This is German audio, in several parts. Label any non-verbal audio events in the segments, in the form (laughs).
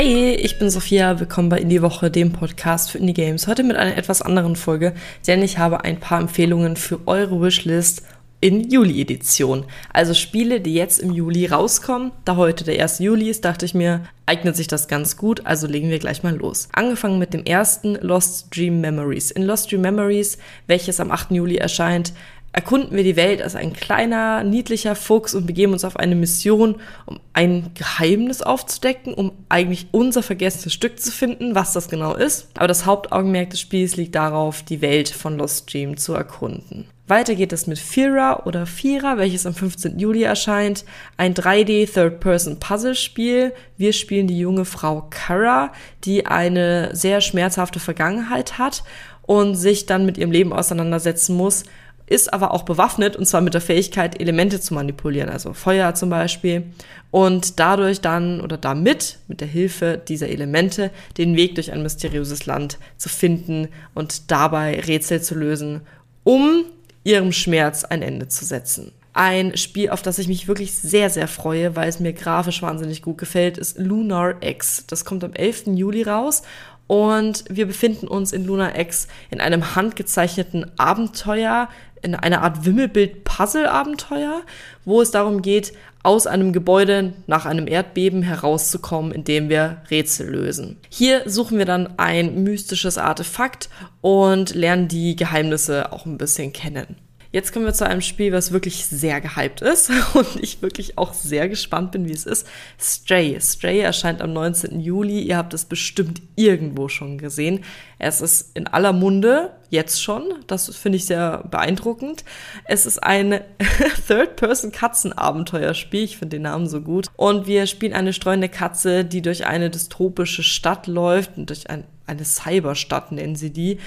Hey, ich bin Sophia, willkommen bei Indie Woche, dem Podcast für Indie Games. Heute mit einer etwas anderen Folge, denn ich habe ein paar Empfehlungen für eure Wishlist in Juli-Edition. Also Spiele, die jetzt im Juli rauskommen. Da heute der 1. Juli ist, dachte ich mir, eignet sich das ganz gut, also legen wir gleich mal los. Angefangen mit dem ersten Lost Dream Memories. In Lost Dream Memories, welches am 8. Juli erscheint, erkunden wir die Welt als ein kleiner, niedlicher Fuchs und begeben uns auf eine Mission, um ein Geheimnis aufzudecken, um eigentlich unser vergessenes Stück zu finden, was das genau ist. Aber das Hauptaugenmerk des Spiels liegt darauf, die Welt von Lost Dream zu erkunden. Weiter geht es mit Fira oder Fira, welches am 15. Juli erscheint. Ein 3D Third-Person-Puzzle-Spiel. Wir spielen die junge Frau Kara, die eine sehr schmerzhafte Vergangenheit hat und sich dann mit ihrem Leben auseinandersetzen muss, ist aber auch bewaffnet und zwar mit der Fähigkeit, Elemente zu manipulieren, also Feuer zum Beispiel. Und dadurch dann oder damit, mit der Hilfe dieser Elemente, den Weg durch ein mysteriöses Land zu finden und dabei Rätsel zu lösen, um ihrem Schmerz ein Ende zu setzen. Ein Spiel, auf das ich mich wirklich sehr, sehr freue, weil es mir grafisch wahnsinnig gut gefällt, ist Lunar X. Das kommt am 11. Juli raus und wir befinden uns in Lunar X in einem handgezeichneten Abenteuer, in einer Art Wimmelbild-Puzzle-Abenteuer, wo es darum geht, aus einem Gebäude nach einem Erdbeben herauszukommen, indem wir Rätsel lösen. Hier suchen wir dann ein mystisches Artefakt und lernen die Geheimnisse auch ein bisschen kennen. Jetzt kommen wir zu einem Spiel, was wirklich sehr gehypt ist (laughs) und ich wirklich auch sehr gespannt bin, wie es ist. Stray. Stray erscheint am 19. Juli. Ihr habt es bestimmt irgendwo schon gesehen. Es ist in aller Munde, jetzt schon. Das finde ich sehr beeindruckend. Es ist ein (laughs) Third-Person-Katzen-Abenteuerspiel. Ich finde den Namen so gut. Und wir spielen eine streunende Katze, die durch eine dystopische Stadt läuft und durch ein, eine Cyberstadt nennen sie die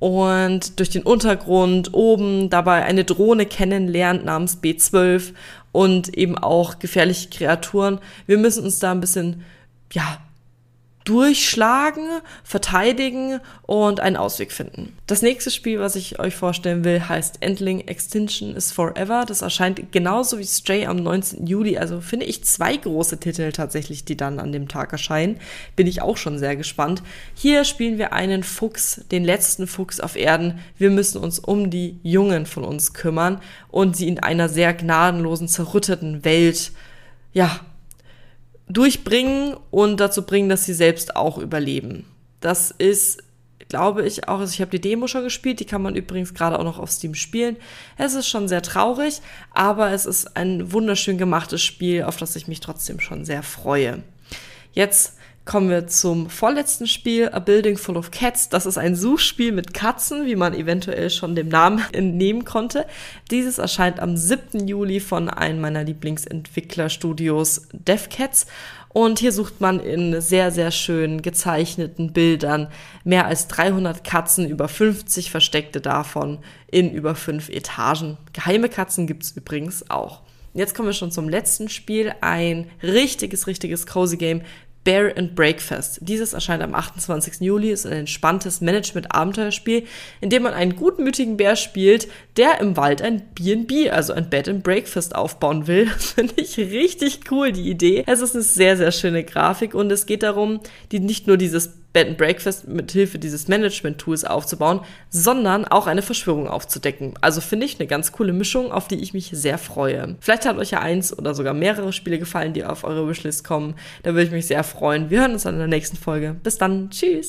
und durch den Untergrund oben dabei eine Drohne kennenlernt namens B12 und eben auch gefährliche Kreaturen. Wir müssen uns da ein bisschen, ja, durchschlagen, verteidigen und einen Ausweg finden. Das nächste Spiel, was ich euch vorstellen will, heißt Endling Extinction is Forever. Das erscheint genauso wie Stray am 19. Juli. Also finde ich zwei große Titel tatsächlich, die dann an dem Tag erscheinen. Bin ich auch schon sehr gespannt. Hier spielen wir einen Fuchs, den letzten Fuchs auf Erden. Wir müssen uns um die Jungen von uns kümmern und sie in einer sehr gnadenlosen, zerrütteten Welt ja, durchbringen und dazu bringen, dass sie selbst auch überleben. Das ist, glaube ich, auch, also ich habe die Demo schon gespielt, die kann man übrigens gerade auch noch auf Steam spielen. Es ist schon sehr traurig, aber es ist ein wunderschön gemachtes Spiel, auf das ich mich trotzdem schon sehr freue. Jetzt kommen wir zum vorletzten Spiel, A Building Full of Cats. Das ist ein Suchspiel mit Katzen, wie man eventuell schon dem Namen (laughs) entnehmen konnte. Dieses erscheint am 7. Juli von einem meiner Lieblingsentwicklerstudios DevCats. Und hier sucht man in sehr, sehr schön gezeichneten Bildern mehr als 300 Katzen, über 50 versteckte davon in über fünf Etagen. Geheime Katzen gibt's übrigens auch. Jetzt kommen wir schon zum letzten Spiel. Ein richtiges, richtiges Cozy Game Bear and Breakfast. Dieses erscheint am 28. Juli, ist ein entspanntes Management-Abenteuerspiel, in dem man einen gutmütigen Bär spielt, der im Wald ein B&B, also ein Bed and Breakfast aufbauen will. (laughs) Finde ich richtig cool, die Idee. Es ist eine sehr, sehr schöne Grafik und es geht darum, die nicht nur dieses Bed and Breakfast mit Hilfe dieses Management-Tools aufzubauen, sondern auch eine Verschwörung aufzudecken. Also finde ich eine ganz coole Mischung, auf die ich mich sehr freue. Vielleicht hat euch ja eins oder sogar mehrere Spiele gefallen, die auf eure Wishlist kommen. Da würde ich mich sehr freuen. Wir hören uns dann in der nächsten Folge. Bis dann. Tschüss.